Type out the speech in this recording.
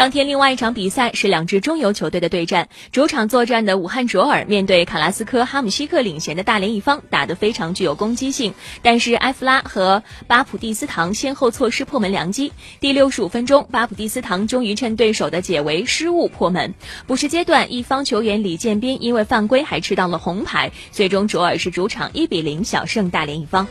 当天另外一场比赛是两支中游球队的对战主场作战的武汉卓尔面对卡拉斯科哈姆西克领衔的大连一方打得非常具有攻击性。但是埃弗拉和巴普蒂斯唐先后错失破门良机。第六十五分钟巴普蒂斯唐终于趁对手的解围失误破门。补时阶段一方球员李建斌因为犯规还吃到了红牌最终卓尔是主场一比零小胜大连一方。